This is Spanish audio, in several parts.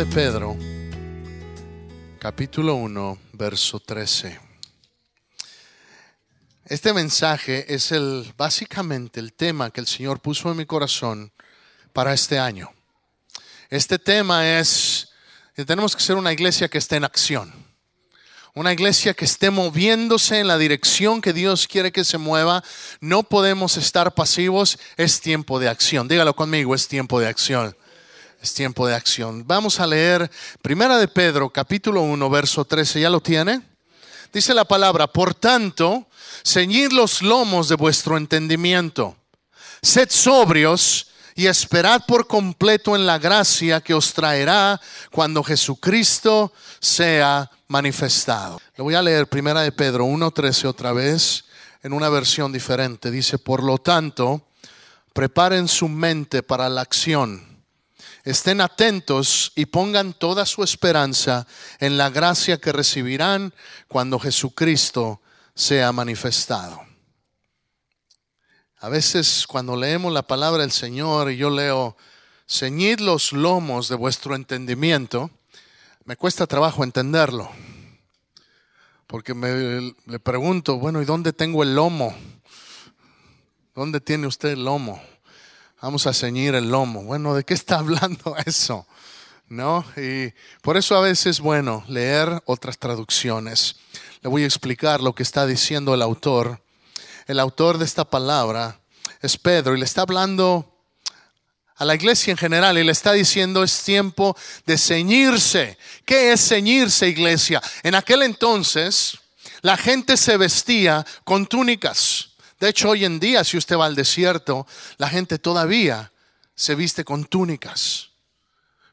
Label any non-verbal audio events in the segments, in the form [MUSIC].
de Pedro, capítulo 1, verso 13. Este mensaje es el básicamente el tema que el Señor puso en mi corazón para este año. Este tema es que tenemos que ser una iglesia que esté en acción. Una iglesia que esté moviéndose en la dirección que Dios quiere que se mueva. No podemos estar pasivos, es tiempo de acción. Dígalo conmigo, es tiempo de acción. Es tiempo de acción. Vamos a leer Primera de Pedro, capítulo 1, verso 13. ¿Ya lo tiene? Dice la palabra, por tanto, ceñid los lomos de vuestro entendimiento. Sed sobrios y esperad por completo en la gracia que os traerá cuando Jesucristo sea manifestado. Le voy a leer Primera de Pedro 1.13 otra vez en una versión diferente. Dice, por lo tanto, preparen su mente para la acción estén atentos y pongan toda su esperanza en la gracia que recibirán cuando Jesucristo sea manifestado. A veces cuando leemos la palabra del Señor y yo leo, ceñid los lomos de vuestro entendimiento, me cuesta trabajo entenderlo. Porque me le pregunto, bueno, ¿y dónde tengo el lomo? ¿Dónde tiene usted el lomo? Vamos a ceñir el lomo. Bueno, ¿de qué está [LAUGHS] hablando eso? ¿No? Y por eso a veces es bueno leer otras traducciones. Le voy a explicar lo que está diciendo el autor. El autor de esta palabra es Pedro y le está hablando a la iglesia en general y le está diciendo es tiempo de ceñirse. ¿Qué es ceñirse, iglesia? En aquel entonces la gente se vestía con túnicas. De hecho, hoy en día, si usted va al desierto, la gente todavía se viste con túnicas.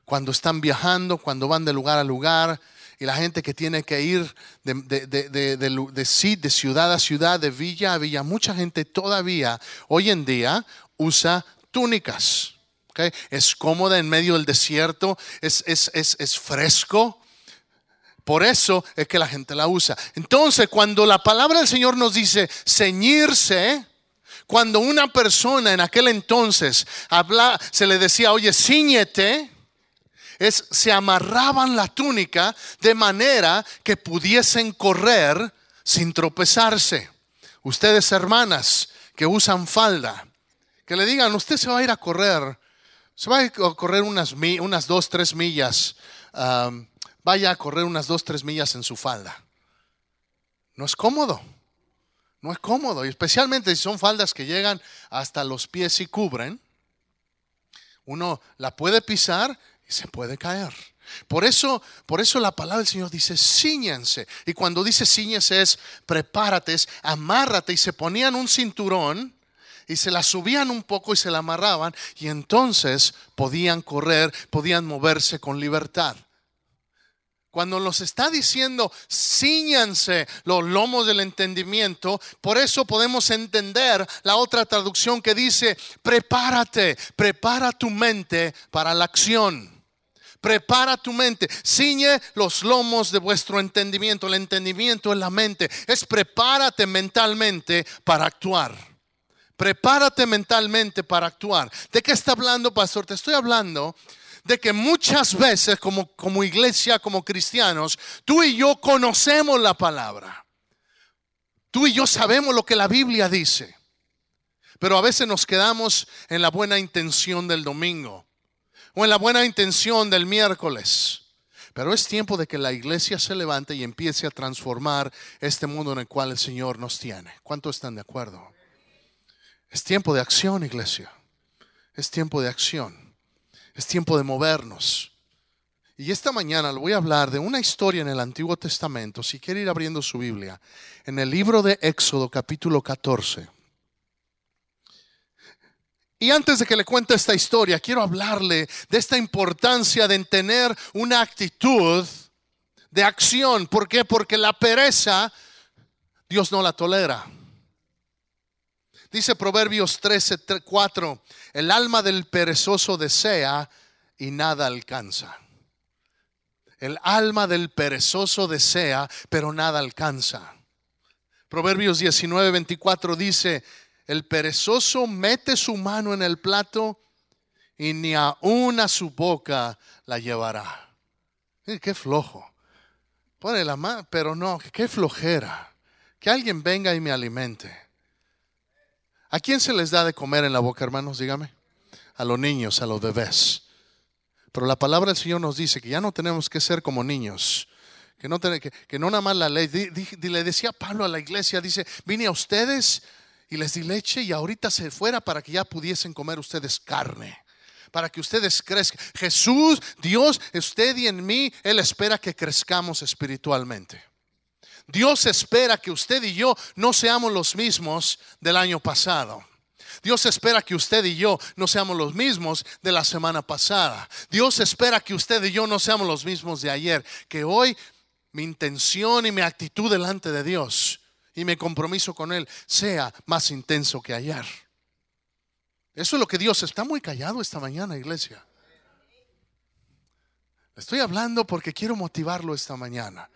Cuando están viajando, cuando van de lugar a lugar, y la gente que tiene que ir de, de, de, ciudad a ciudad, de villa a villa, mucha gente todavía hoy en día usa túnicas. Es cómoda en medio del desierto, es, es, es fresco. Por eso es que la gente la usa. Entonces, cuando la palabra del Señor nos dice ceñirse, cuando una persona en aquel entonces se le decía, oye, ciñete, se amarraban la túnica de manera que pudiesen correr sin tropezarse. Ustedes, hermanas, que usan falda, que le digan, usted se va a ir a correr, se va a correr unas dos, tres millas vaya a correr unas dos, tres millas en su falda. No es cómodo. No es cómodo. Y especialmente si son faldas que llegan hasta los pies y cubren. Uno la puede pisar y se puede caer. Por eso, por eso la palabra del Señor dice, ciñense. Y cuando dice ciñense es prepárate, es amárrate. Y se ponían un cinturón y se la subían un poco y se la amarraban. Y entonces podían correr, podían moverse con libertad. Cuando nos está diciendo, ciñanse los lomos del entendimiento, por eso podemos entender la otra traducción que dice, prepárate, prepara tu mente para la acción. Prepara tu mente, ciñe los lomos de vuestro entendimiento. El entendimiento es la mente. Es prepárate mentalmente para actuar. Prepárate mentalmente para actuar. ¿De qué está hablando, pastor? Te estoy hablando de que muchas veces como, como iglesia, como cristianos, tú y yo conocemos la palabra. Tú y yo sabemos lo que la Biblia dice. Pero a veces nos quedamos en la buena intención del domingo o en la buena intención del miércoles. Pero es tiempo de que la iglesia se levante y empiece a transformar este mundo en el cual el Señor nos tiene. ¿Cuántos están de acuerdo? Es tiempo de acción, iglesia. Es tiempo de acción. Es tiempo de movernos. Y esta mañana le voy a hablar de una historia en el Antiguo Testamento, si quiere ir abriendo su Biblia, en el libro de Éxodo capítulo 14. Y antes de que le cuente esta historia, quiero hablarle de esta importancia de tener una actitud de acción. ¿Por qué? Porque la pereza Dios no la tolera. Dice Proverbios 13, 4, el alma del perezoso desea y nada alcanza. El alma del perezoso desea, pero nada alcanza. Proverbios 19, 24 dice, el perezoso mete su mano en el plato y ni aún a su boca la llevará. Qué flojo. Pone la mano, pero no, qué flojera. Que alguien venga y me alimente. ¿A quién se les da de comer en la boca, hermanos? Dígame. A los niños, a los bebés. Pero la palabra del Señor nos dice que ya no tenemos que ser como niños. Que no, que, que no nada más la ley. le decía Pablo a la iglesia, dice, vine a ustedes y les di leche y ahorita se fuera para que ya pudiesen comer ustedes carne para que ustedes crezcan. Jesús, Dios, usted y en mí, Él espera que crezcamos espiritualmente. Dios espera que usted y yo no seamos los mismos del año pasado. Dios espera que usted y yo no seamos los mismos de la semana pasada. Dios espera que usted y yo no seamos los mismos de ayer. Que hoy mi intención y mi actitud delante de Dios y mi compromiso con Él sea más intenso que ayer. Eso es lo que Dios está muy callado esta mañana, iglesia. Estoy hablando porque quiero motivarlo esta mañana.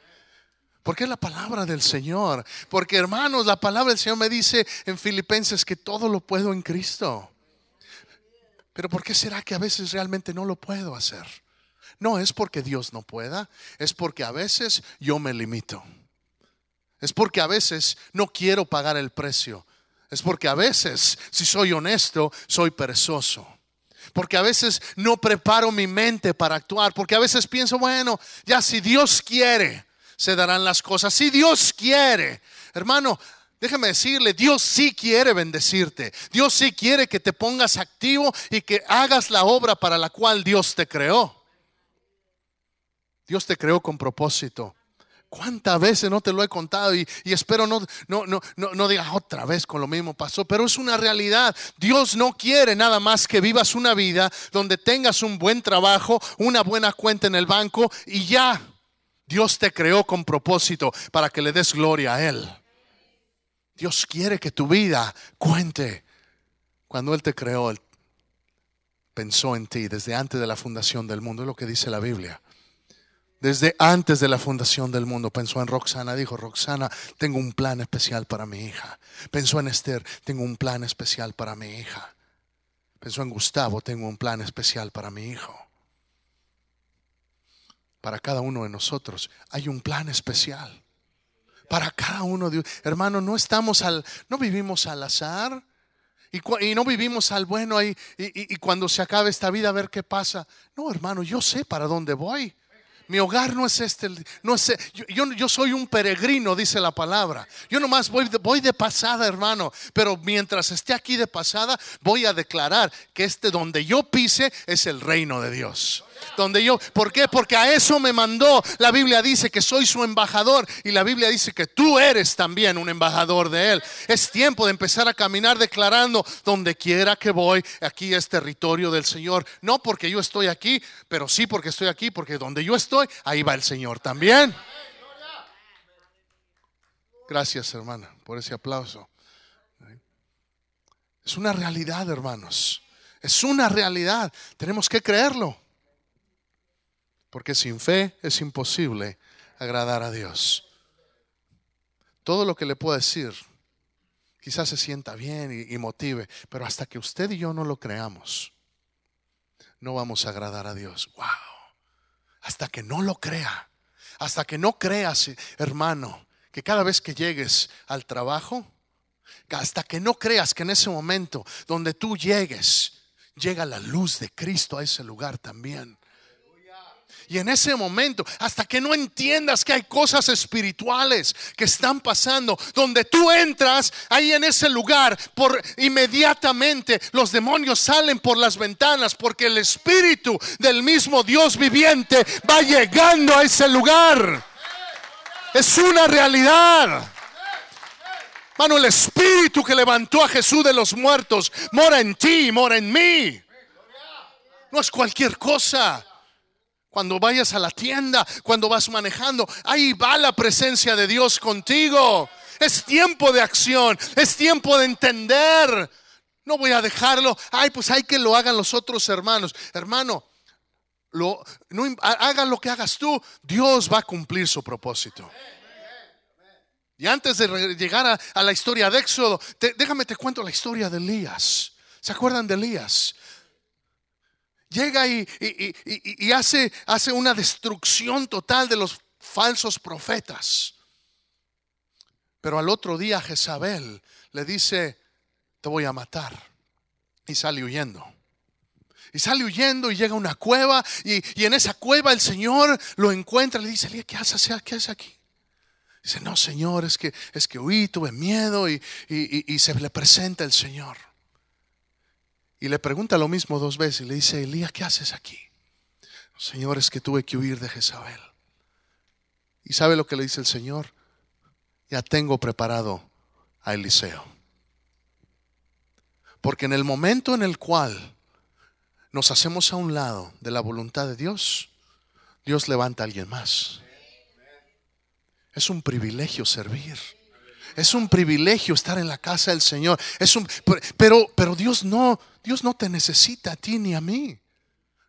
Porque es la palabra del Señor. Porque hermanos, la palabra del Señor me dice en Filipenses que todo lo puedo en Cristo. Pero ¿por qué será que a veces realmente no lo puedo hacer? No es porque Dios no pueda, es porque a veces yo me limito. Es porque a veces no quiero pagar el precio es porque a veces, si soy honesto, soy perezoso. Porque a veces no preparo mi mente para actuar. Porque a veces pienso, bueno, ya si Dios quiere, se darán las cosas. Si Dios quiere, hermano, déjame decirle, Dios sí quiere bendecirte. Dios sí quiere que te pongas activo y que hagas la obra para la cual Dios te creó. Dios te creó con propósito. ¿Cuántas veces no te lo he contado? Y, espero no, no, no, no, digas otra vez con lo mismo pasó, pero es una realidad. Dios no quiere nada más que vivas una vida donde tengas un buen trabajo, una buena cuenta en el banco y ya. Dios te creó con propósito para que le des gloria a Él. Dios quiere que tu vida cuente. Cuando Él te creó, Él pensó en ti desde antes de la fundación del mundo, es lo que dice la Biblia. Desde antes de la fundación del mundo pensó en Roxana, dijo, Roxana, tengo un plan especial para mi hija. Pensó en Esther, tengo un plan especial para mi hija. Pensó en Gustavo, tengo un plan especial para mi hijo. Para cada uno de nosotros hay un plan especial. Para cada uno de hermano, no estamos al, no vivimos al azar. Y, no vivimos al bueno ahí y, cuando se acabe esta vida a ver qué pasa. No, hermano, yo sé para dónde voy. Mi hogar no es este, no es, yo, yo, soy un peregrino, dice la palabra. Yo nomás voy de pasada, hermano, pero mientras esté aquí de pasada, voy a declarar que este donde yo pise es el reino de Dios donde yo, ¿por qué? Porque a eso me mandó. La Biblia dice que soy su embajador y la Biblia dice que tú eres también un embajador de él. Es tiempo de empezar a caminar declarando donde quiera que voy, aquí es territorio del Señor. No porque yo estoy aquí, pero sí porque estoy aquí, porque donde yo estoy, ahí va el Señor también. Gracias, hermana, por ese aplauso. Es una realidad, hermanos. Es una realidad. Tenemos que creerlo. Porque sin fe es imposible agradar a Dios. Todo lo que le puedo decir, quizás se sienta bien y, motive, pero hasta que usted y yo no lo creamos, no vamos a agradar a Dios. Wow. Hasta que no lo crea, hasta que no creas, hermano, que cada vez que llegues al trabajo, hasta que no creas que en ese momento donde tú llegues, llega la luz de Cristo a ese lugar también. Y en ese momento, hasta que no entiendas que hay cosas espirituales que están pasando, donde tú entras ahí en ese lugar, por inmediatamente los demonios salen por las ventanas porque el espíritu del mismo Dios viviente va llegando a ese lugar. Es una realidad. Mano, el espíritu que levantó a Jesús de los muertos mora en ti, mora en mí. No es cualquier cosa. Cuando vayas a la tienda, cuando vas manejando, ahí va la presencia de Dios contigo. Es tiempo de acción, es tiempo de entender. No voy a dejarlo, ay, pues hay que lo hagan los otros hermanos. Hermano, lo, no, hagan lo que hagas tú, Dios va a cumplir su propósito. Y antes de llegar a, la historia de Éxodo, déjame te cuento la historia de Elías. ¿Se acuerdan de Elías? Llega y, hace una destrucción total de los falsos profetas. Pero al otro día Jezabel le dice, te voy a matar. Y sale huyendo. Y sale huyendo y llega a una cueva y, en esa cueva el Señor lo encuentra y le dice, ¿qué haces, ¿qué haces aquí? Dice, no, Señor, es que, es que huí, tuve miedo y, y, se le presenta el Señor. Y le pregunta lo mismo dos veces y le dice, Elías, ¿qué haces aquí? Señor, es que tuve que huir de Jezabel. ¿Y sabe lo que le dice el Señor? Ya tengo preparado a Eliseo. Porque en el momento en el cual nos hacemos a un lado de la voluntad de Dios, Dios levanta a alguien más. Es un privilegio servir. Es un privilegio estar en la casa del Señor. Es un, pero, pero Dios no, Dios no te necesita a ti ni a mí.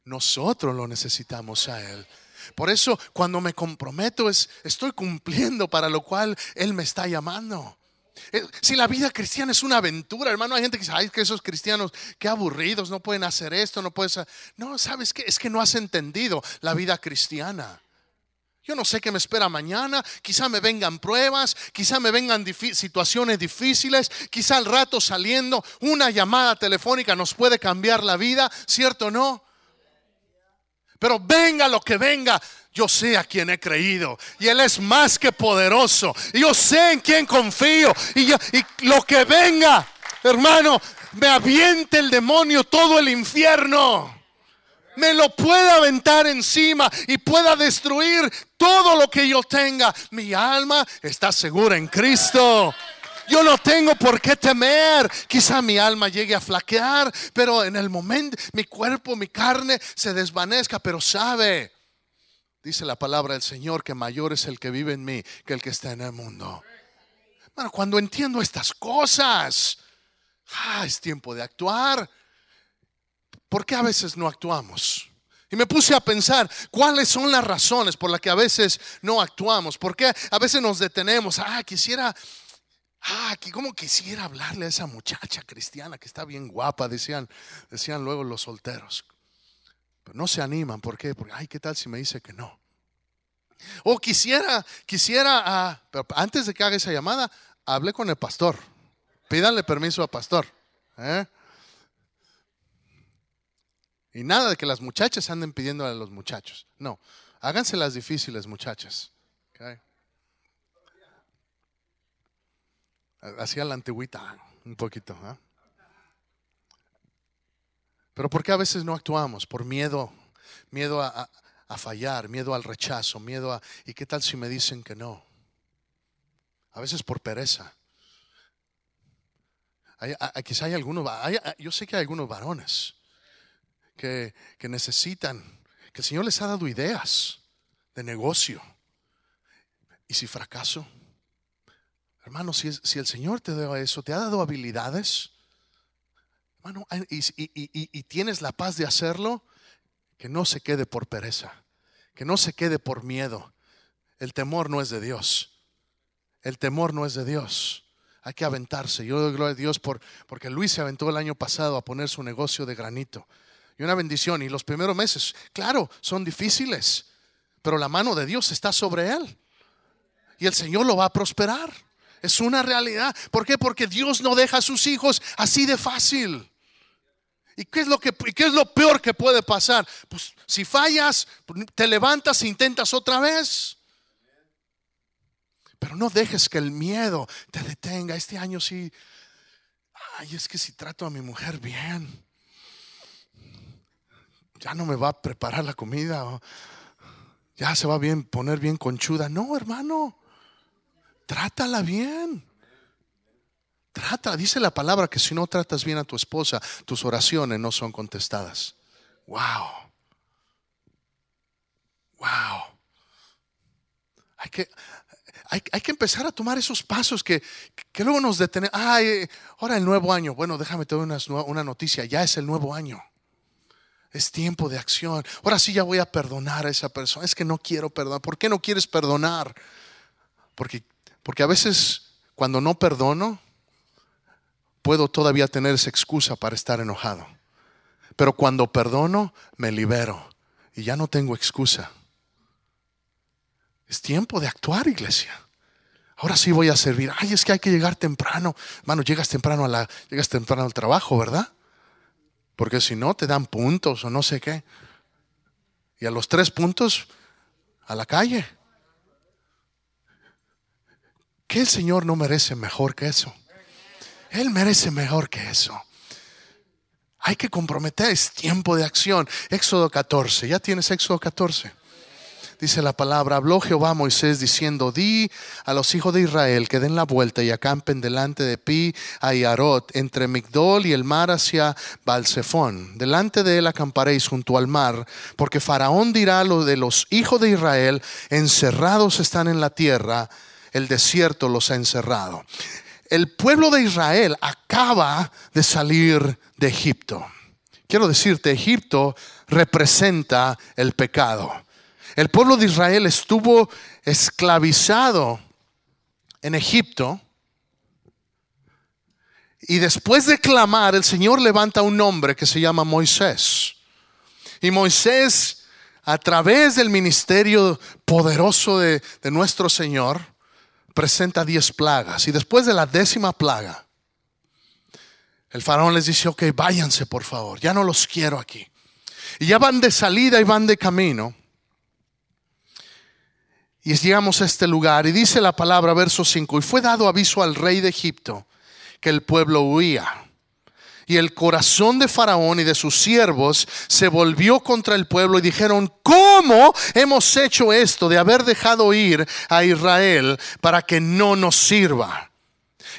Nosotros lo necesitamos a Él. Por eso cuando me comprometo es estoy cumpliendo para lo cual Él me está llamando. Eh, si la vida cristiana es una aventura, hermano, hay gente que dice, ay, que esos cristianos, qué aburridos, no pueden hacer esto, no pueden No, ¿sabes qué? Es que no has entendido la vida cristiana. Yo no sé qué me espera mañana, quizá me vengan pruebas, quizá me vengan situaciones difíciles, quizá al rato saliendo una llamada telefónica nos puede cambiar la vida, ¿cierto o no? Pero venga lo que venga, yo sé a quien he creído y Él es más que poderoso. Y yo sé en quién confío y, y lo que venga, hermano, me aviente el demonio todo el infierno. Me lo pueda aventar encima y pueda destruir todo lo que yo tenga. Mi alma está segura en Cristo. Yo no tengo por qué temer. Quizá mi alma llegue a flaquear, pero en el momento mi cuerpo, mi carne se desvanezca, pero sabe Dice la palabra del Señor que mayor es el que vive en mí que el que está en el mundo. Bueno, cuando entiendo estas cosas, ah, es tiempo de actuar. ¿Por qué a veces no actuamos? Y me puse a pensar cuáles son las razones por las que a veces no actuamos. ¿Por qué a veces nos detenemos? Ah, quisiera, ah, ¿cómo quisiera hablarle a esa muchacha cristiana que está bien guapa? Decían, decían luego los solteros. Pero no se animan. ¿Por qué? Porque, ay, ¿qué tal si me dice que no? O quisiera, quisiera, ah, pero antes de que haga esa llamada, hable con el pastor. Pídanle permiso al pastor. ¿eh? Y nada de que las muchachas anden pidiendo a los muchachos. No, háganse las difíciles, muchachas. Así a la antigüita, un poquito. ¿eh? Pero ¿por qué a veces no actuamos? Por miedo, miedo a, fallar, miedo al rechazo, miedo a... ¿Y qué tal si me dicen que no? A veces por pereza. Hay, quizá hay algunos, yo sé que hay algunos varones que, necesitan, que el Señor les ha dado ideas de negocio. ¿Y si fracaso? Hermano, si, el Señor te da eso, te ha dado habilidades, y, tienes la paz de hacerlo, que no se quede por pereza, que no se quede por miedo. El temor no es de Dios. El temor no es de Dios. Hay que aventarse. Yo doy gloria a Dios por, porque Luis se aventó el año pasado a poner su negocio de granito. Una bendición. Y los primeros meses, claro, son difíciles, pero la mano de Dios está sobre él. Y el Señor lo va a prosperar. Es una realidad. ¿Por qué? Porque Dios no deja a sus hijos así de fácil. ¿Y qué es lo que qué es lo peor que puede pasar? Pues si fallas, te levantas e intentas otra vez. Pero no dejes que el miedo te detenga. Este año sí. Ay, es que si trato a mi mujer bien, ya no me va a preparar la comida. Ya se va a bien poner bien conchuda. No, hermano. Trátala bien. Trata, dice la palabra que si no tratas bien a tu esposa, tus oraciones no son contestadas. Wow. Wow. Hay que, hay, que empezar a tomar esos pasos que, que luego nos detienen. Ay, ahora el nuevo año. Bueno, déjame te una noticia. Ya es el nuevo año. Es tiempo de acción. Ahora sí ya voy a perdonar a esa persona. Es que no quiero perdonar. ¿Por qué no quieres perdonar? Porque, porque a veces cuando no perdono, puedo todavía tener esa excusa para estar enojado. Pero cuando perdono, me libero y ya no tengo excusa. Es tiempo de actuar, iglesia. Ahora sí voy a servir. Ay, es que hay que llegar temprano. Mano, llegas temprano a la, llegas temprano al trabajo, ¿verdad? Porque si no te dan puntos o no sé qué. Y a los tres puntos a la calle. ¿Qué el Señor no merece mejor que eso? Él merece mejor que eso. Hay que comprometer, es tiempo de acción. Éxodo 14, ¿ya tienes Éxodo 14? Dice la palabra, habló Jehová a Moisés diciendo, di a los hijos de Israel que den la vuelta y acampen delante de Pi a Yarot, entre Migdol y el mar hacia Balsefón. Delante de él acamparéis junto al mar, porque Faraón dirá lo de los hijos de Israel, encerrados están en la tierra, el desierto los ha encerrado. El pueblo de Israel acaba de salir de Egipto. Quiero decirte, Egipto representa el pecado. El pueblo de Israel estuvo esclavizado en Egipto. Y después de clamar, el Señor levanta un hombre que se llama Moisés. Y Moisés, a través del ministerio poderoso de, de nuestro Señor, presenta diez plagas. Y después de la décima plaga, el faraón les dice, ok, váyanse por favor, ya no los quiero aquí. Y ya van de salida y van de camino. Y llegamos a este lugar y dice la palabra, verso 5, y fue dado aviso al rey de Egipto que el pueblo huía. Y el corazón de Faraón y de sus siervos se volvió contra el pueblo y dijeron, ¿cómo hemos hecho esto de haber dejado ir a Israel para que no nos sirva?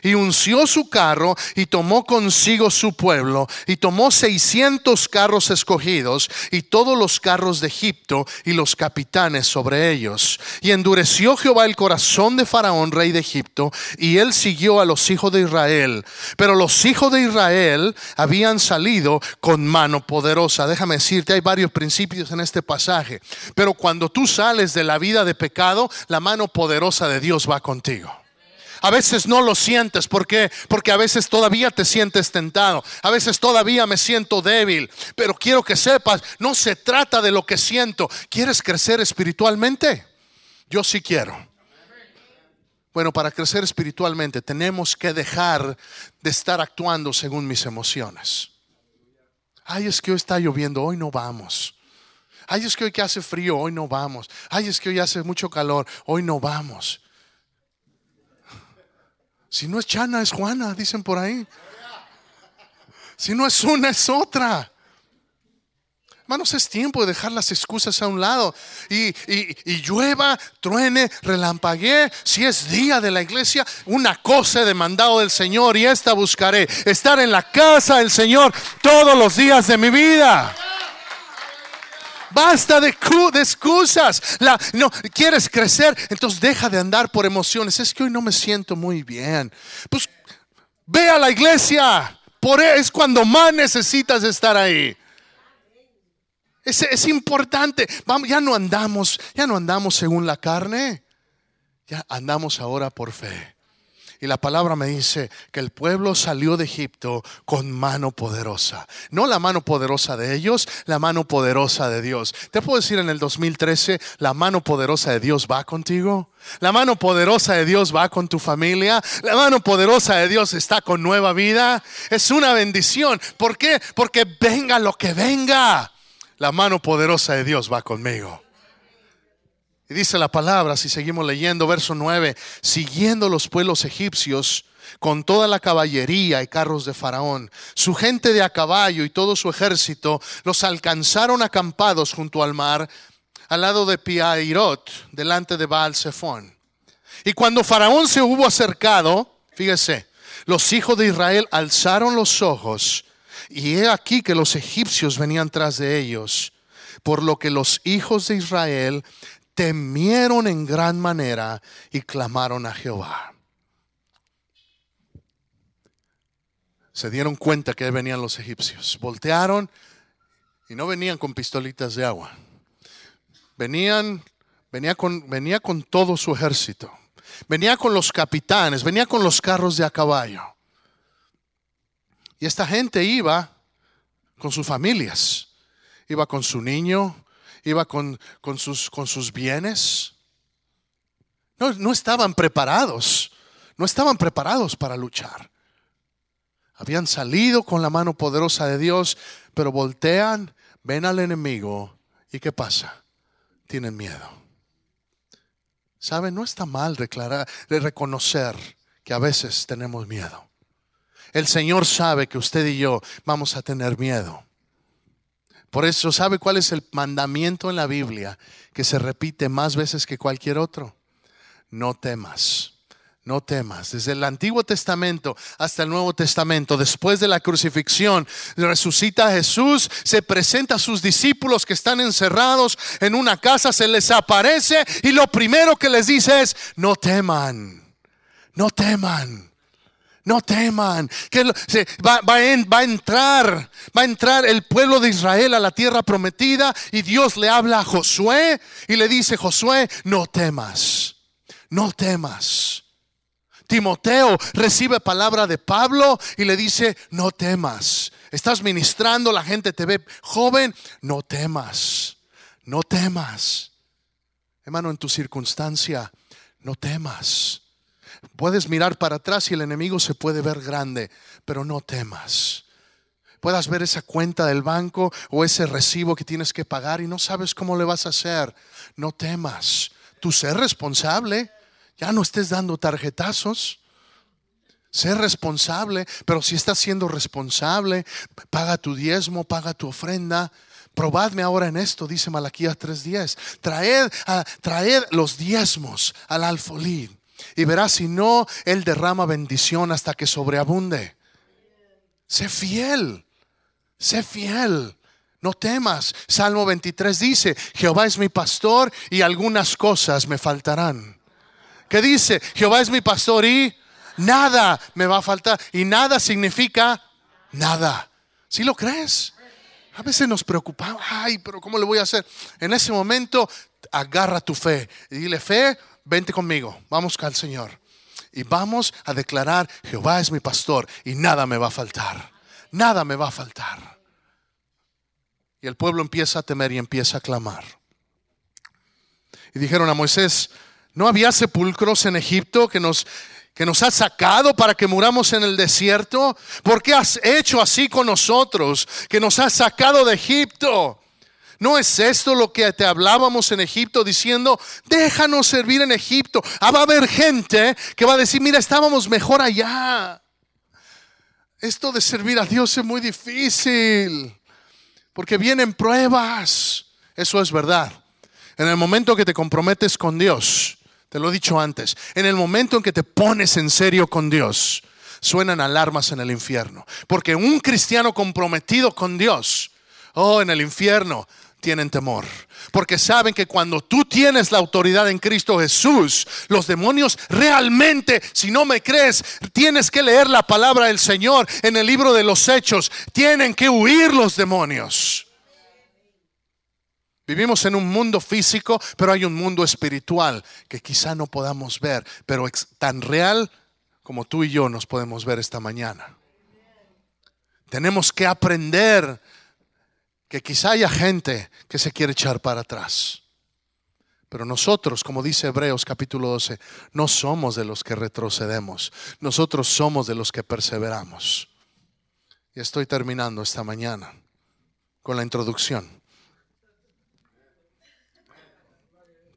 Y unció su carro y tomó consigo su pueblo y tomó seiscientos carros escogidos y todos los carros de Egipto y los capitanes sobre ellos. Y endureció Jehová el corazón de Faraón, rey de Egipto, y él siguió a los hijos de Israel. Pero los hijos de Israel habían salido con mano poderosa. Déjame decirte, hay varios principios en este pasaje. Pero cuando tú sales de la vida de pecado, la mano poderosa de Dios va contigo. A veces no lo sientes. ¿Por qué? Porque a veces todavía te sientes tentado. A veces todavía me siento débil. Pero quiero que sepas, no se trata de lo que siento. ¿Quieres crecer espiritualmente? Yo sí quiero. Bueno, para crecer espiritualmente tenemos que dejar de estar actuando según mis emociones. Ay, es que hoy está lloviendo, hoy no vamos. Ay, es que hoy que hace frío, hoy no vamos. Ay, es que hoy hace mucho calor, hoy no vamos. Si no es Chana, es Juana, dicen por ahí. Si no es una, es otra. Hermanos, es tiempo de dejar las excusas a un lado. Y, y, llueva, truene, relampaguee. Si es día de la iglesia, una cosa he demandado del Señor y esta buscaré. Estar en la casa del Señor todos los días de mi vida. Basta de, excusas. La, no, ¿Quieres crecer? Entonces deja de andar por emociones. Es que hoy no me siento muy bien. Pues ve a la iglesia. Por eso es cuando más necesitas estar ahí. Es, importante. Ya no andamos, ya no andamos según la carne. Ya andamos ahora por fe. Y la palabra me dice que el pueblo salió de Egipto con mano poderosa. No la mano poderosa de ellos, la mano poderosa de Dios. Te puedo decir en el 2013, la mano poderosa de Dios va contigo. La mano poderosa de Dios va con tu familia. La mano poderosa de Dios está con nueva vida. Es una bendición. ¿Por qué? Porque venga lo que venga. La mano poderosa de Dios va conmigo. Dice la palabra, si seguimos leyendo, verso 9, siguiendo los pueblos egipcios con toda la caballería y carros de Faraón, su gente de a caballo y todo su ejército, los alcanzaron acampados junto al mar, al lado de Piairot, delante de Baal Zephon. Y cuando Faraón se hubo acercado, fíjese, los hijos de Israel alzaron los ojos, y he aquí que los egipcios venían tras de ellos, por lo que los hijos de Israel temieron en gran manera y clamaron a Jehová. Se dieron cuenta que venían los egipcios. Voltearon y no venían con pistolitas de agua. Venían, venía con, venía con todo su ejército. Venía con los capitanes, venía con los carros de a caballo. Y esta gente iba con sus familias, iba con su niño, iba con, sus, con sus bienes. No, no estaban preparados, no estaban preparados para luchar. Habían salido con la mano poderosa de Dios, pero voltean, ven al enemigo y ¿qué pasa? Tienen miedo. ¿Saben? No está mal declarar, reconocer que a veces tenemos miedo. El Señor sabe que usted y yo vamos a tener miedo. Por eso, ¿sabe cuál es el mandamiento en la Biblia que se repite más veces que cualquier otro? No temas. No temas. Desde el Antiguo Testamento hasta el Nuevo Testamento, después de la crucifixión, resucita Jesús, se presenta a sus discípulos que están encerrados en una casa, se les aparece y lo primero que les dice es, no teman, no teman. No teman, que va, a entrar, va a entrar el pueblo de Israel a la tierra prometida y Dios le habla a Josué y le dice, Josué, no temas, no temas. Timoteo recibe palabra de Pablo y le dice, no temas. Estás ministrando, la gente te ve joven, no temas, no temas. Hermano, en tu circunstancia, no temas. Puedes mirar para atrás y el enemigo se puede ver grande, pero no temas. Puedas ver esa cuenta del banco o ese recibo que tienes que pagar y no sabes cómo le vas a hacer. No temas. Tú ser responsable. Ya no estés dando tarjetazos. Sé responsable, pero si estás siendo responsable, paga tu diezmo, paga tu ofrenda. Probadme ahora en esto, dice Malaquías 3:10. Traed, traed los diezmos al alfolí y verás si no, Él derrama bendición hasta que sobreabunde. Sé fiel, sé fiel. No temas. Salmo 23 dice, Jehová es mi pastor y algunas cosas me faltarán. ¿Qué dice? Jehová es mi pastor y nada me va a faltar. Y nada significa nada. ¿Sí lo crees? A veces nos preocupamos, ay, pero ¿cómo le voy a hacer? En ese momento, agarra tu fe y dile, fe, vente conmigo, vamos al Señor. Y vamos a declarar, Jehová es mi pastor y nada me va a faltar. Nada me va a faltar. Y el pueblo empieza a temer y empieza a clamar. Y dijeron a Moisés, ¿No había sepulcros en Egipto que nos, que nos has sacado para que muramos en el desierto? ¿Por qué has hecho así con nosotros, que nos has sacado de Egipto? ¿No es esto lo que te hablábamos en Egipto diciendo, déjanos servir en Egipto? Ah, va a haber gente que va a decir, mira, estábamos mejor allá. Esto de servir a Dios es muy difícil, porque vienen pruebas. Eso es verdad. En el momento que te comprometes con Dios, te lo he dicho antes, en el momento en que te pones en serio con Dios, suenan alarmas en el infierno. Porque un cristiano comprometido con Dios, oh, en el infierno tienen temor. Porque saben que cuando tú tienes la autoridad en Cristo Jesús, los demonios realmente, si no me crees, tienes que leer la palabra del Señor en el libro de los Hechos. Tienen que huir los demonios. Vivimos en un mundo físico, pero hay un mundo espiritual que quizá no podamos ver, pero es tan real como tú y yo nos podemos ver esta mañana. Tenemos que aprender que quizá haya gente que se quiere echar para atrás. Pero nosotros, como dice Hebreos capítulo 12, no somos de los que retrocedemos, nosotros somos de los que perseveramos. Y estoy terminando esta mañana con la introducción.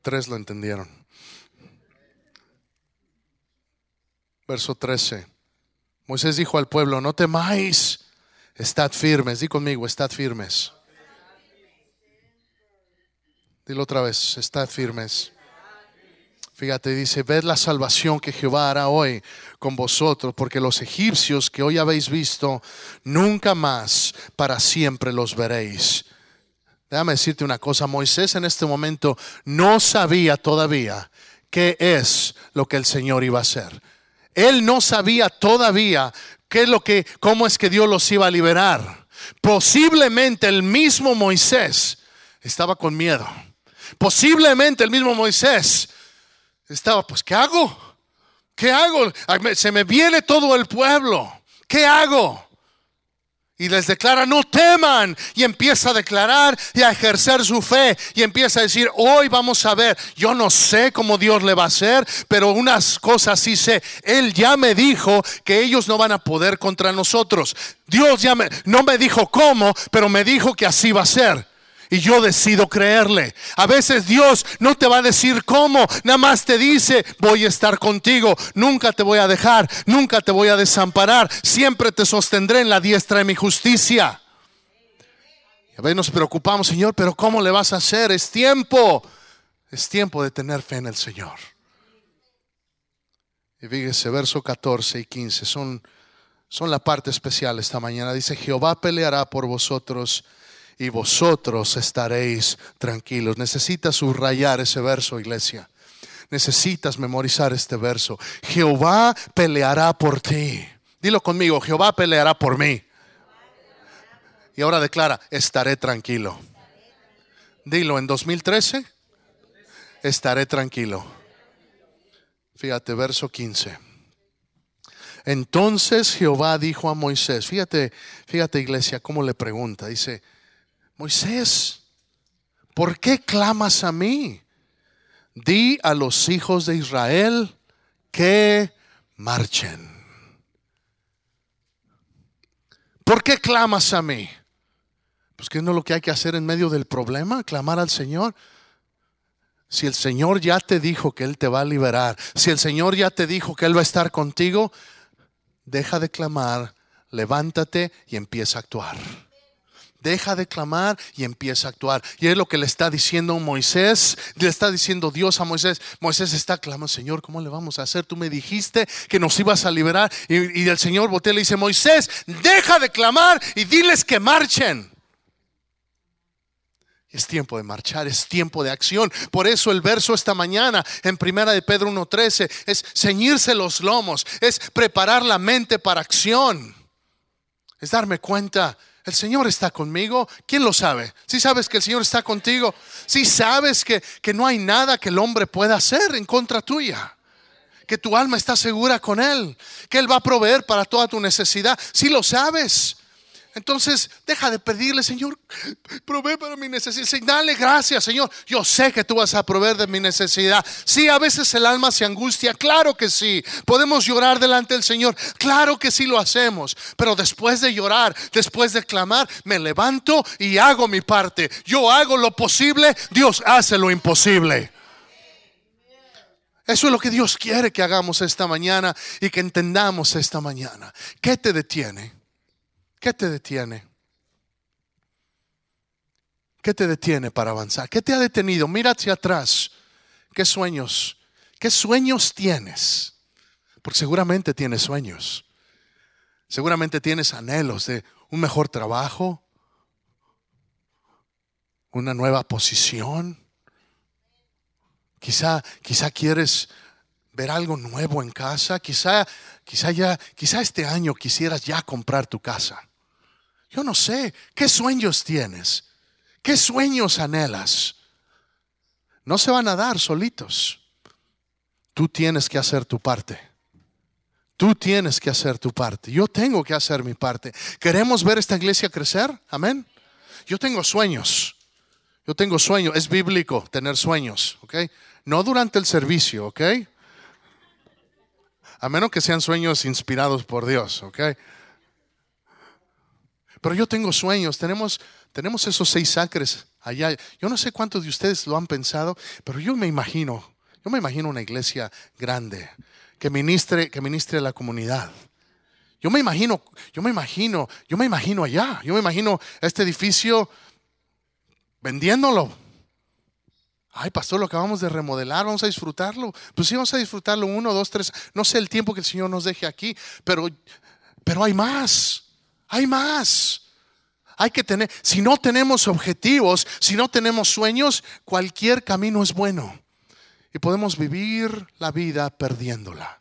Tres lo entendieron. Verso 13. Moisés dijo al pueblo, no temáis, estad firmes. Di conmigo, estad firmes. Dilo otra vez, estad firmes. Fíjate, dice, ved la salvación que Jehová hará hoy con vosotros, porque los egipcios que hoy habéis visto, nunca más para siempre los veréis. Déjame decirte una cosa, Moisés en este momento no sabía todavía qué es lo que el Señor iba a hacer. Él no sabía todavía qué es lo que cómo es que Dios los iba a liberar. Posiblemente el mismo Moisés estaba con miedo. Posiblemente el mismo Moisés estaba, pues ¿qué hago? ¿Qué hago? Se me viene todo el pueblo. ¿Qué hago? Y les declara, no teman. Y empieza a declarar y a ejercer su fe. Y empieza a decir, hoy vamos a ver, yo no sé cómo Dios le va a hacer, pero unas cosas sí sé. Él ya me dijo que ellos no van a poder contra nosotros. Dios ya me, no me dijo cómo, pero me dijo que así va a ser. Y yo decido creerle. A veces Dios no te va a decir cómo, nada más te dice, voy a estar contigo, nunca te voy a dejar, nunca te voy a desamparar, siempre te sostendré en la diestra de mi justicia. a veces nos preocupamos, Señor, pero ¿cómo le vas a hacer? Es tiempo, es tiempo de tener fe en el Señor. Y fíjese, verso 14 y 15 son, son la parte especial esta mañana. Dice, Jehová peleará por vosotros y vosotros estaréis tranquilos. Necesitas subrayar ese verso, iglesia. Necesitas memorizar este verso. Jehová peleará por ti. Dilo conmigo, Jehová peleará por mí. Y ahora declara, estaré tranquilo. Dilo, en 2013, estaré tranquilo. Fíjate, verso 15. Entonces Jehová dijo a Moisés, fíjate, fíjate iglesia, cómo le pregunta, dice, Moisés, ¿por qué clamas a mí? Di a los hijos de Israel que marchen. ¿Por qué clamas a mí? Pues que no es lo que hay que hacer en medio del problema, clamar al Señor. Si el Señor ya te dijo que Él te va a liberar, si el Señor ya te dijo que Él va a estar contigo, deja de clamar, levántate y empieza a actuar deja de clamar y empieza a actuar. Y es lo que le está diciendo Moisés, le está diciendo Dios a Moisés. Moisés está clamando, Señor, ¿cómo le vamos a hacer? Tú me dijiste que nos ibas a liberar. Y, el Señor voltea le dice, Moisés, deja de clamar y diles que marchen. Es tiempo de marchar, es tiempo de acción. Por eso el verso esta mañana en primera de Pedro 1.13 es ceñirse los lomos, es preparar la mente para acción. Es darme cuenta el Señor está conmigo. ¿Quién lo sabe? Si sabes que el Señor está contigo, si sabes que, que no hay nada que el hombre pueda hacer en contra tuya, que tu alma está segura con Él, que Él va a proveer para toda tu necesidad, si lo sabes. Entonces, deja de pedirle, Señor, provee para mi necesidad. Dale gracias, Señor. Yo sé que tú vas a proveer de mi necesidad. Sí, a veces el alma se angustia. Claro que sí. Podemos llorar delante del Señor. Claro que sí lo hacemos. Pero después de llorar, después de clamar, me levanto y hago mi parte. Yo hago lo posible. Dios hace lo imposible. Eso es lo que Dios quiere que hagamos esta mañana y que entendamos esta mañana. ¿Qué te detiene? ¿Qué te detiene? ¿Qué te detiene para avanzar? ¿Qué te ha detenido? Mira hacia atrás. ¿Qué sueños? ¿Qué sueños tienes? Porque seguramente tienes sueños. Seguramente tienes anhelos de un mejor trabajo, una nueva posición. Quizá, quizá quieres ver algo nuevo en casa. Quizá, quizá ya, quizá este año quisieras ya comprar tu casa. Yo no sé, ¿qué sueños tienes? ¿Qué sueños anhelas? No se van a dar solitos. Tú tienes que hacer tu parte. Tú tienes que hacer tu parte. Yo tengo que hacer mi parte. ¿Queremos ver esta iglesia crecer? Amén. Yo tengo sueños. Yo tengo sueños. Es bíblico tener sueños, ¿ok? No durante el servicio, ¿ok? A menos que sean sueños inspirados por Dios, ¿ok? Pero yo tengo sueños, tenemos, tenemos esos seis acres allá. Yo no sé cuántos de ustedes lo han pensado, pero yo me imagino, yo me imagino una iglesia grande que ministre, que ministre a la comunidad. Yo me imagino, yo me imagino, yo me imagino allá, yo me imagino este edificio vendiéndolo. Ay, pastor, lo acabamos de remodelar, vamos a disfrutarlo. Pues sí, vamos a disfrutarlo uno, dos, tres. No sé el tiempo que el Señor nos deje aquí, pero, pero hay más, hay más. Hay que tener, si no tenemos objetivos, si no tenemos sueños, cualquier camino es bueno. Y podemos vivir la vida perdiéndola.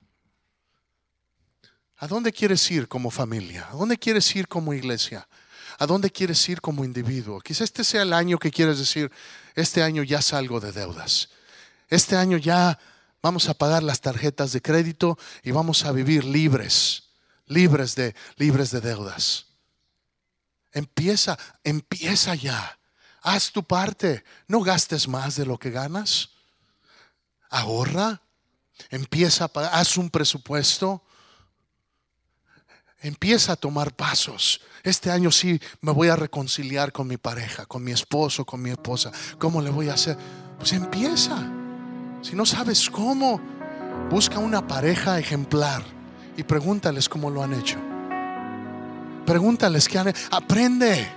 ¿A dónde quieres ir como familia? ¿A dónde quieres ir como iglesia? ¿A dónde quieres ir como individuo? Quizá este sea el año que quieres decir, este año ya salgo de deudas. Este año ya vamos a pagar las tarjetas de crédito y vamos a vivir libres, libres de, libres de deudas. Empieza, empieza ya. Haz tu parte. No gastes más de lo que ganas. Ahorra. Empieza, haz un presupuesto. Empieza a tomar pasos. Este año sí me voy a reconciliar con mi pareja, con mi esposo, con mi esposa. ¿Cómo le voy a hacer? Pues empieza. Si no sabes cómo, busca una pareja ejemplar y pregúntales cómo lo han hecho. Pregúntales qué han hecho. Aprende.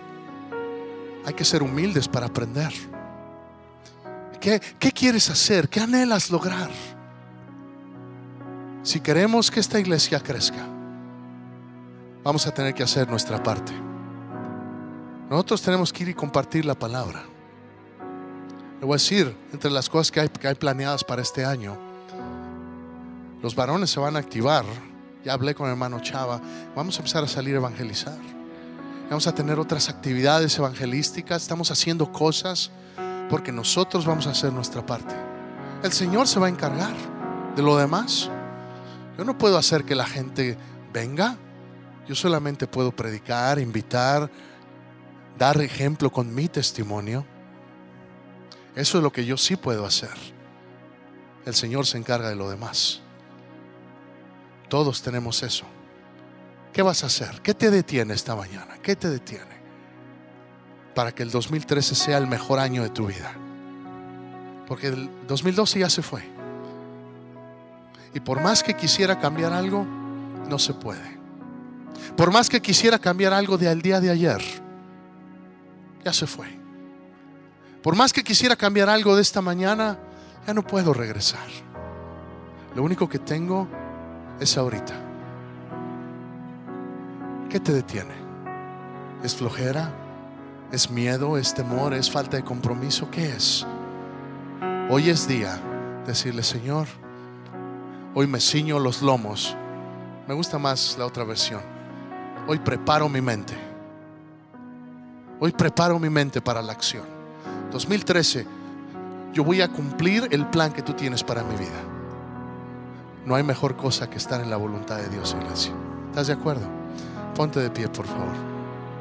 Hay que ser humildes para aprender. ¿Qué, ¿Qué quieres hacer? ¿Qué anhelas lograr? Si queremos que esta iglesia crezca, vamos a tener que hacer nuestra parte. Nosotros tenemos que ir y compartir la palabra. Le voy a decir, entre las cosas que hay, que hay planeadas para este año, los varones se van a activar. Ya hablé con el hermano Chava. Vamos a empezar a salir a evangelizar. Vamos a tener otras actividades evangelísticas. Estamos haciendo cosas porque nosotros vamos a hacer nuestra parte. El Señor se va a encargar de lo demás. Yo no puedo hacer que la gente venga. Yo solamente puedo predicar, invitar, dar ejemplo con mi testimonio. Eso es lo que yo sí puedo hacer. El Señor se encarga de lo demás. Todos tenemos eso. ¿Qué vas a hacer? ¿Qué te detiene esta mañana? ¿Qué te detiene? Para que el 2013 sea el mejor año de tu vida. Porque el 2012 ya se fue. Y por más que quisiera cambiar algo, no se puede. Por más que quisiera cambiar algo del día de ayer, ya se fue. Por más que quisiera cambiar algo de esta mañana, ya no puedo regresar. Lo único que tengo es ahorita. ¿Qué te detiene? ¿Es flojera? ¿Es miedo? ¿Es temor? ¿Es falta de compromiso? ¿Qué es? Hoy es día de decirle, Señor, hoy me ciño los lomos. Me gusta más la otra versión. Hoy preparo mi mente. Hoy preparo mi mente para la acción. 2013, yo voy a cumplir el plan que tú tienes para mi vida. No hay mejor cosa que estar en la voluntad de Dios, iglesia. ¿Estás de acuerdo? Ponte de pie, por favor.